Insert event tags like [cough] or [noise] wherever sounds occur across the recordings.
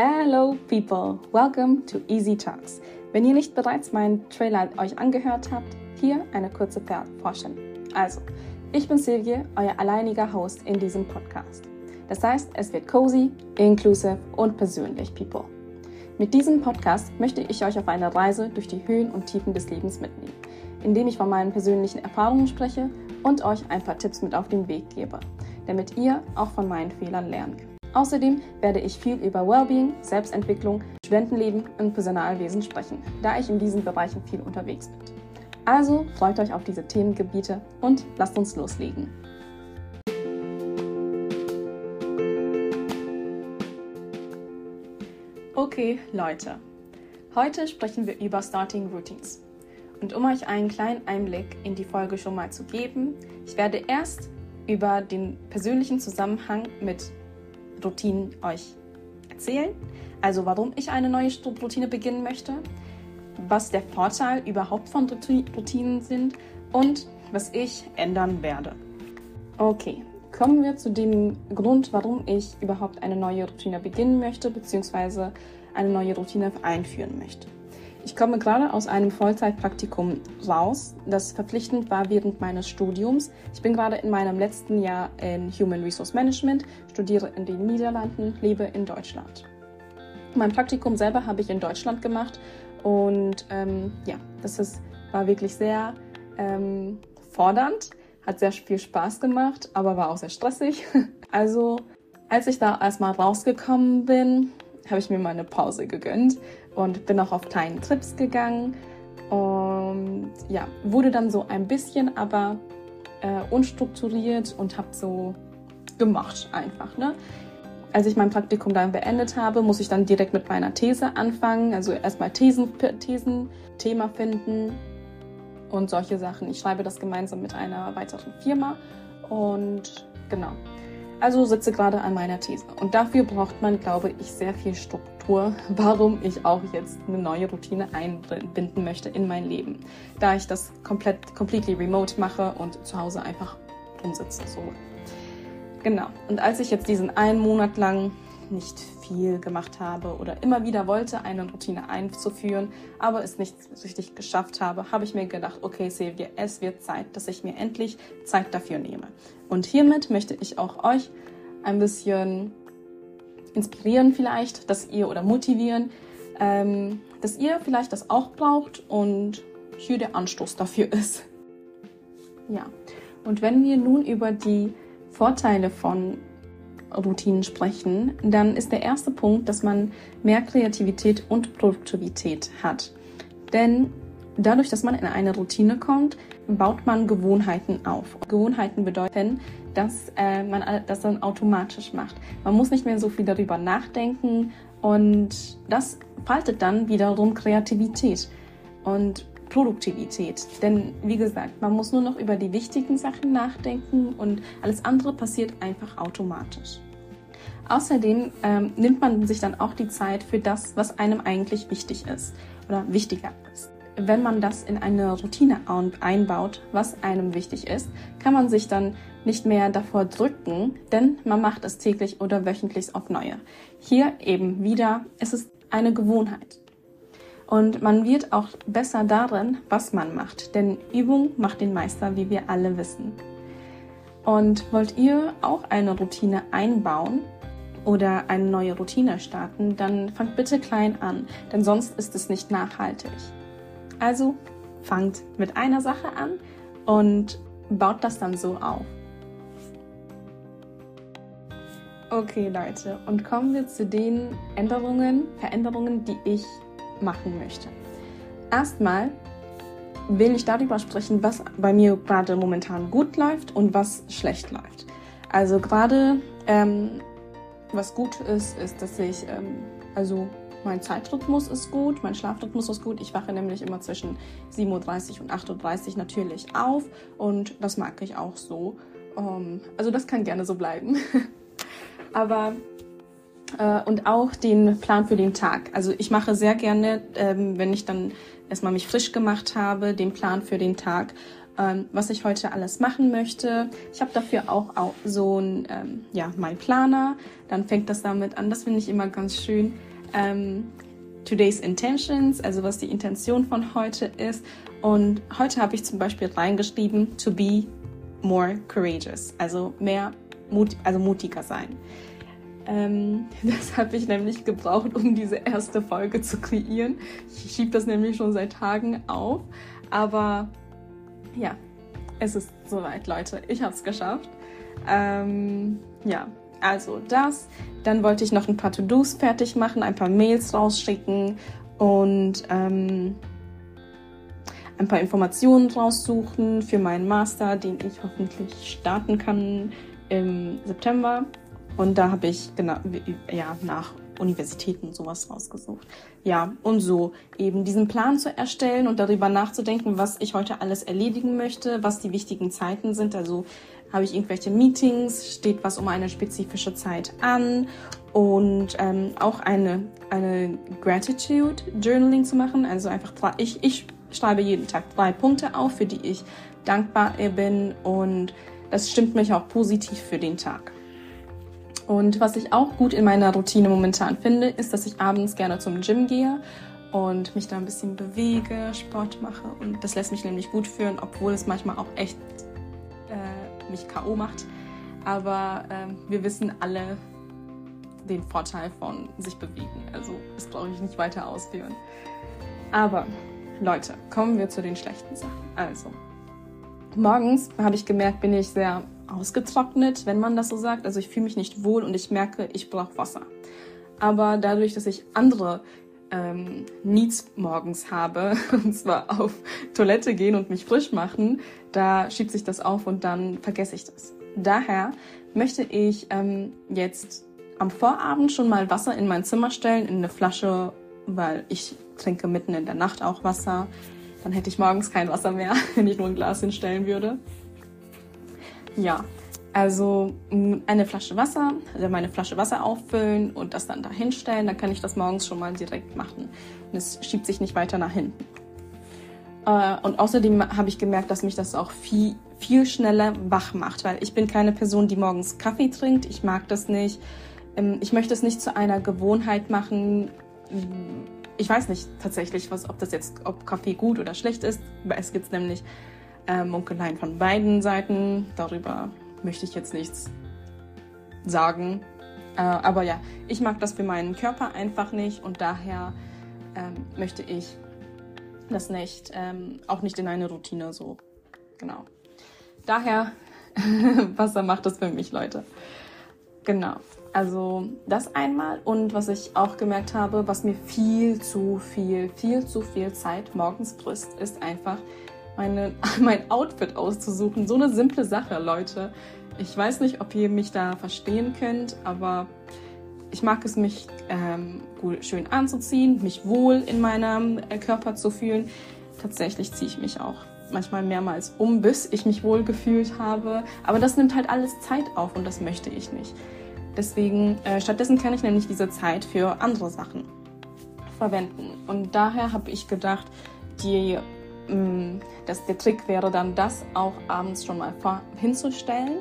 Hello people, welcome to Easy Talks. Wenn ihr nicht bereits meinen Trailer euch angehört habt, hier eine kurze Vorstellung. Also, ich bin Silvia, euer alleiniger Host in diesem Podcast. Das heißt, es wird cozy, inclusive und persönlich, people. Mit diesem Podcast möchte ich euch auf eine Reise durch die Höhen und Tiefen des Lebens mitnehmen, indem ich von meinen persönlichen Erfahrungen spreche und euch ein paar Tipps mit auf den Weg gebe, damit ihr auch von meinen Fehlern lernen könnt. Außerdem werde ich viel über Wellbeing, Selbstentwicklung, Studentenleben und Personalwesen sprechen, da ich in diesen Bereichen viel unterwegs bin. Also freut euch auf diese Themengebiete und lasst uns loslegen. Okay, Leute. Heute sprechen wir über Starting Routines. Und um euch einen kleinen Einblick in die Folge schon mal zu geben, ich werde erst über den persönlichen Zusammenhang mit Routinen euch erzählen. Also warum ich eine neue Routine beginnen möchte, was der Vorteil überhaupt von Routinen sind und was ich ändern werde. Okay, kommen wir zu dem Grund, warum ich überhaupt eine neue Routine beginnen möchte, beziehungsweise eine neue Routine einführen möchte. Ich komme gerade aus einem Vollzeitpraktikum raus, das verpflichtend war während meines Studiums. Ich bin gerade in meinem letzten Jahr in Human Resource Management, studiere in den Niederlanden, lebe in Deutschland. Mein Praktikum selber habe ich in Deutschland gemacht und ähm, ja, das ist, war wirklich sehr ähm, fordernd, hat sehr viel Spaß gemacht, aber war auch sehr stressig. [laughs] Also als ich da erstmal rausgekommen bin, habe ich mir mal eine Pause gegönnt und bin auch auf kleinen Trips gegangen. Und ja, wurde dann so ein bisschen aber äh, unstrukturiert und habe so gemacht einfach. Ne? Als ich mein Praktikum dann beendet habe, muss ich dann direkt mit meiner These anfangen. Also erstmal Thesen, Thesen, Thema finden und solche Sachen. Ich schreibe das gemeinsam mit einer weiteren Firma und genau. Also sitze gerade an meiner These. Und dafür braucht man, glaube ich, sehr viel Struktur, warum ich auch jetzt eine neue Routine einbinden möchte in mein Leben. Da ich das komplett, completely remote mache und zu Hause einfach rumsitze. So. Genau. Und als ich jetzt diesen einen Monat lang nicht viel gemacht habe oder immer wieder wollte, eine Routine einzuführen, aber es nicht richtig geschafft habe, habe ich mir gedacht, okay, Silvia, es wird Zeit, dass ich mir endlich Zeit dafür nehme. Und hiermit möchte ich auch euch ein bisschen inspirieren vielleicht, dass ihr oder motivieren, ähm, dass ihr vielleicht das auch braucht und hier der Anstoß dafür [laughs] ist. Ja, und wenn wir nun über die Vorteile von Routinen sprechen, dann ist der erste Punkt, dass man mehr Kreativität und Produktivität hat. Denn dadurch, dass man in eine Routine kommt, baut man Gewohnheiten auf. Gewohnheiten bedeuten, dass äh, man das dann automatisch macht. Man muss nicht mehr so viel darüber nachdenken und das faltet dann wiederum Kreativität und Produktivität. Denn wie gesagt, man muss nur noch über die wichtigen Sachen nachdenken und alles andere passiert einfach automatisch. Außerdem ähm, nimmt man sich dann auch die Zeit für das, was einem eigentlich wichtig ist oder wichtiger ist. Wenn man das in eine Routine einbaut, was einem wichtig ist, kann man sich dann nicht mehr davor drücken, denn man macht es täglich oder wöchentlich auf neue. Hier eben wieder, es ist eine Gewohnheit. Und man wird auch besser darin, was man macht, denn Übung macht den Meister, wie wir alle wissen. Und wollt ihr auch eine Routine einbauen oder eine neue Routine starten, dann fangt bitte klein an, denn sonst ist es nicht nachhaltig. Also fangt mit einer Sache an und baut das dann so auf. Okay Leute, und kommen wir zu den Änderungen, Veränderungen, die ich machen möchte. Erstmal will ich darüber sprechen, was bei mir gerade momentan gut läuft und was schlecht läuft. Also gerade ähm, was gut ist, ist, dass ich, ähm, also mein Zeitrhythmus ist gut, mein Schlafrhythmus ist gut. Ich wache nämlich immer zwischen 7.30 Uhr und 8.30 Uhr natürlich auf und das mag ich auch so. Ähm, also das kann gerne so bleiben. [laughs] Aber äh, und auch den Plan für den Tag. Also ich mache sehr gerne, ähm, wenn ich dann erstmal mich frisch gemacht habe, den Plan für den Tag ähm, was ich heute alles machen möchte. Ich habe dafür auch, so ein, ja, mein Planer. Dann fängt das damit an. Das finde ich immer ganz schön. Ähm, Today's Intentions, also was die Intention von heute ist. Und heute habe ich zum Beispiel reingeschrieben, to be more courageous, also mehr Mut, also mutiger sein. Ähm, [laughs] das habe ich nämlich gebraucht, um diese erste Folge zu kreieren. Ich schiebe das nämlich schon seit Tagen auf. Aber ja, es ist soweit, Leute. Ich habe es geschafft. Ähm, ja, also das. Dann wollte ich noch ein paar To-Dos fertig machen, ein paar Mails rausschicken und ähm, ein paar Informationen raussuchen für meinen Master, den ich hoffentlich starten kann im September. Und da habe ich genau ja nach Universitäten sowas rausgesucht. Ja, und so eben diesen Plan zu erstellen und darüber nachzudenken, was ich heute alles erledigen möchte, was die wichtigen Zeiten sind. Also habe ich irgendwelche Meetings, steht was um eine spezifische Zeit an und ähm, auch eine, eine Gratitude Journaling zu machen. Also einfach, ich, ich schreibe jeden Tag drei Punkte auf, für die ich dankbar bin und das stimmt mich auch positiv für den Tag. Und was ich auch gut in meiner Routine momentan finde, ist, dass ich abends gerne zum Gym gehe und mich da ein bisschen bewege, Sport mache. Und das lässt mich nämlich gut fühlen, obwohl es manchmal auch echt mich K.O. macht. Aber äh, wir wissen alle den Vorteil von sich bewegen. Also das brauche ich nicht weiter ausführen. Aber Leute, kommen wir zu den schlechten Sachen. Also, morgens habe ich gemerkt, bin ich sehr ausgetrocknet, wenn man das so sagt. Also ich fühle mich nicht wohl und ich merke, ich brauche Wasser. Aber dadurch, dass ich andere ähm, Needs morgens habe, [laughs] und zwar auf Toilette gehen und mich frisch machen, da schiebt sich das auf und dann vergesse ich das. Daher möchte ich ähm, jetzt am Vorabend schon mal Wasser in mein Zimmer stellen, in eine Flasche, weil ich trinke mitten in der Nacht auch Wasser. Dann hätte ich morgens kein Wasser mehr, [laughs] wenn ich nur ein Glas hinstellen würde. Ja, also eine Flasche Wasser, also meine Flasche Wasser auffüllen und das dann da hinstellen, dann kann ich das morgens schon mal direkt machen. Und es schiebt sich nicht weiter nach hinten. Äh, und außerdem habe ich gemerkt, dass mich das auch viel, viel schneller wach macht, weil ich bin keine Person, die morgens Kaffee trinkt. Ich mag das nicht. Ähm, ich möchte es nicht zu einer Gewohnheit machen. Ich weiß nicht tatsächlich, was, ob das jetzt, ob Kaffee gut oder schlecht ist. Es gibt nämlich äh, Munkeleien von beiden Seiten. Darüber möchte ich jetzt nichts sagen. Äh, aber ja, ich mag das für meinen Körper einfach nicht und daher ähm, möchte ich das nicht, ähm, auch nicht in eine Routine so. Genau. Daher, [laughs] Wasser macht das für mich, Leute. Genau. Also das einmal und was ich auch gemerkt habe, was mir viel zu viel, viel zu viel Zeit morgens frisst, ist einfach meine, [laughs] mein Outfit auszusuchen. So eine simple Sache, Leute. Ich weiß nicht, ob ihr mich da verstehen könnt, aber ich mag es, mich ähm, schön anzuziehen, mich wohl in meinem äh, Körper zu fühlen. Tatsächlich ziehe ich mich auch manchmal mehrmals um, bis ich mich wohl gefühlt habe. Aber das nimmt halt alles Zeit auf und das möchte ich nicht. Deswegen, äh, stattdessen kann ich nämlich diese Zeit für andere Sachen verwenden. Und daher habe ich gedacht, die Mm, das, der Trick wäre dann, das auch abends schon mal hinzustellen.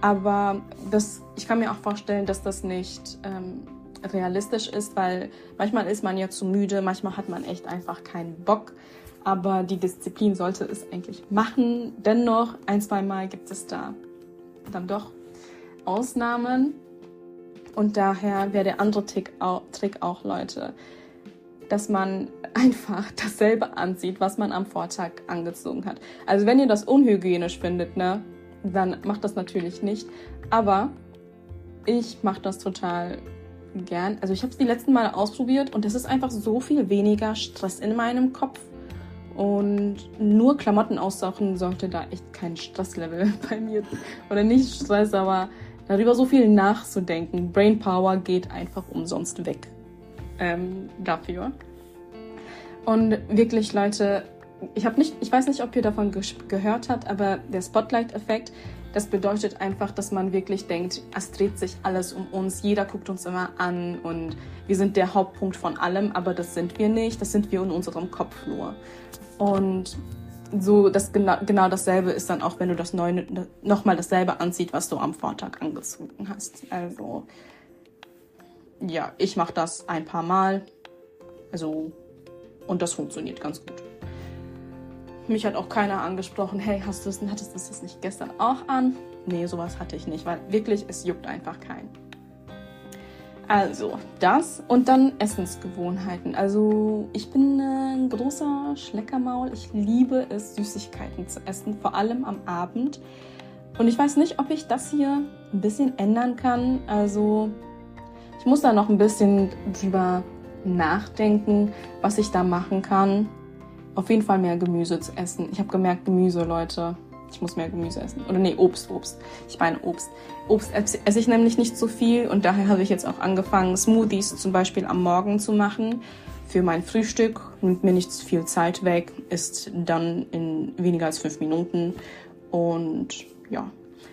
Aber das, ich kann mir auch vorstellen, dass das nicht ähm, realistisch ist, weil manchmal ist man ja zu müde, manchmal hat man echt einfach keinen Bock. Aber die Disziplin sollte es eigentlich machen. Dennoch, ein, zwei Mal gibt es da dann doch Ausnahmen. Und daher wäre der andere Trick auch, Trick auch Leute, dass man einfach dasselbe anzieht, was man am Vortag angezogen hat. Also wenn ihr das unhygienisch findet, ne, dann macht das natürlich nicht. Aber ich mache das total gern. Also ich habe es die letzten Male ausprobiert und es ist einfach so viel weniger Stress in meinem Kopf. Und nur Klamotten aussuchen sollte da echt kein Stresslevel [laughs] bei mir. Oder nicht Stress, aber darüber so viel nachzudenken. Brain Power geht einfach umsonst weg ähm, dafür. Und wirklich, Leute, ich nicht, ich weiß nicht, ob ihr davon ge gehört habt, aber der Spotlight-Effekt, das bedeutet einfach, dass man wirklich denkt, es dreht sich alles um uns, jeder guckt uns immer an und wir sind der Hauptpunkt von allem, aber das sind wir nicht, das sind wir in unserem Kopf nur. Und so das genau, genau dasselbe ist dann auch, wenn du das neue nochmal dasselbe anziehst, was du am Vortag angezogen hast. Also ja, ich mache das ein paar Mal. Also und das funktioniert ganz gut. Mich hat auch keiner angesprochen, hey, hast du das, hattest du das nicht gestern auch an? Nee, sowas hatte ich nicht, weil wirklich, es juckt einfach keinen. Also, das und dann Essensgewohnheiten. Also, ich bin ein großer Schleckermaul. Ich liebe es, Süßigkeiten zu essen, vor allem am Abend. Und ich weiß nicht, ob ich das hier ein bisschen ändern kann. Also, ich muss da noch ein bisschen drüber nachdenken, was ich da machen kann. Auf jeden Fall mehr Gemüse zu essen. Ich habe gemerkt, Gemüse, Leute, ich muss mehr Gemüse essen. Oder nee, Obst, Obst. Ich meine Obst. Obst esse ich nämlich nicht so viel und daher habe ich jetzt auch angefangen, Smoothies zum Beispiel am Morgen zu machen. Für mein Frühstück nimmt mir nicht viel Zeit weg, ist dann in weniger als fünf Minuten. Und ja,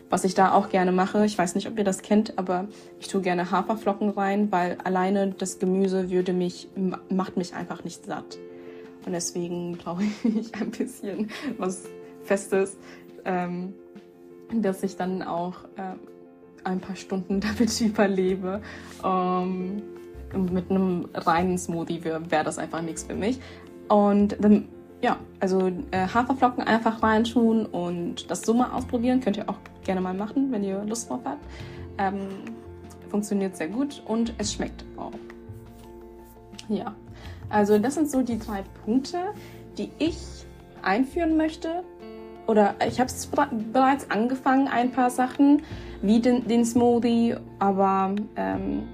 was ich da auch gerne mache, ich weiß nicht, ob ihr das kennt, aber ich tue gerne Haferflocken rein, weil alleine das Gemüse würde mich, macht mich einfach nicht satt. Und deswegen [laughs] brauche ich ein bisschen was Festes, ähm, dass ich dann auch äh, ein paar Stunden [laughs] damit überlebe. Ähm, mit einem reinen Smoothie wäre wär das einfach nichts für mich. Und dann, ja, also äh, Haferflocken einfach reintun und das so mal ausprobieren. Könnt ihr auch gerne mal machen, wenn ihr Lust drauf habt. Ähm, funktioniert sehr gut und es schmeckt auch. Ja, also das sind so die drei Punkte, die ich einführen möchte oder ich habe es bereits angefangen, ein paar Sachen, wie den, den Smoothie, aber ähm,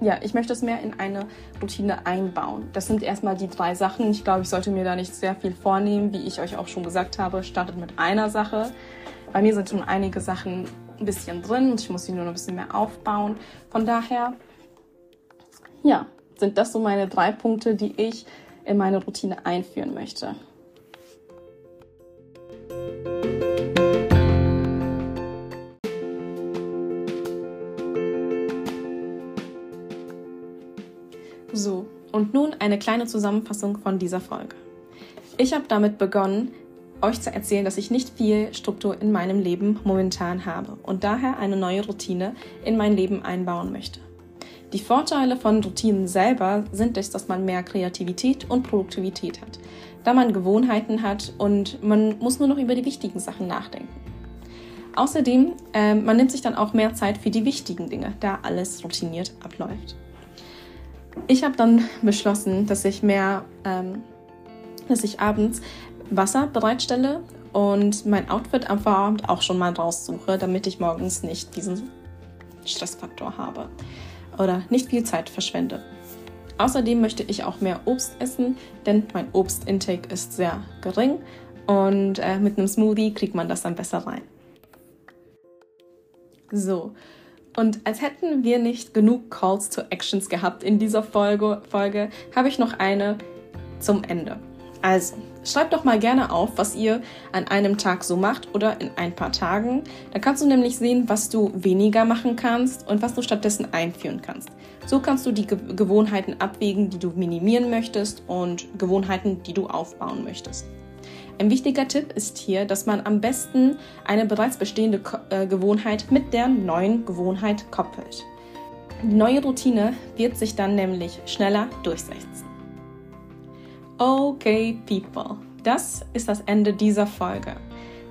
ja, ich möchte es mehr in eine Routine einbauen. Das sind erstmal die drei Sachen. Ich glaube, ich sollte mir da nicht sehr viel vornehmen, wie ich euch auch schon gesagt habe. Startet mit einer Sache. Bei mir sind schon einige Sachen ein bisschen drin und ich muss sie nur noch ein bisschen mehr aufbauen. Von daher, ja, sind das so meine drei Punkte, die ich in meine Routine einführen möchte. So, und nun eine kleine Zusammenfassung von dieser Folge. Ich habe damit begonnen, euch zu erzählen, dass ich nicht viel Struktur in meinem Leben momentan habe und daher eine neue Routine in mein Leben einbauen möchte. Die Vorteile von Routinen selber sind es, dass man mehr Kreativität und Produktivität hat, da man Gewohnheiten hat und man muss nur noch über die wichtigen Sachen nachdenken. Außerdem, äh, man nimmt sich dann auch mehr Zeit für die wichtigen Dinge, da alles routiniert abläuft ich habe dann beschlossen, dass ich mehr, ähm, dass ich abends Wasser bereitstelle und mein Outfit am Vorabend auch schon mal raussuche, damit ich morgens nicht diesen Stressfaktor habe oder nicht viel Zeit verschwende. Außerdem möchte ich auch mehr Obst essen, denn mein Obstintake ist sehr gering und äh, mit einem Smoothie kriegt man das dann besser rein. So, und als hätten wir nicht genug Calls to Actions gehabt in dieser Folge, Folge habe ich noch eine zum Ende. Also, schreib doch mal gerne auf, was ihr an einem Tag so macht oder in ein paar Tagen. Da kannst du nämlich sehen, was du weniger machen kannst und was du stattdessen einführen kannst. So kannst du die Ge Gewohnheiten abwägen, die du minimieren möchtest und Gewohnheiten, die du aufbauen möchtest. Ein wichtiger Tipp ist hier, dass man am besten eine bereits bestehende äh, Gewohnheit mit der neuen Gewohnheit koppelt. Die neue Routine wird sich dann nämlich schneller durchsetzen. Okay, people, das ist das Ende dieser Folge.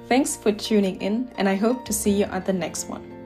Thanks for tuning in and I hope to see you at the next one.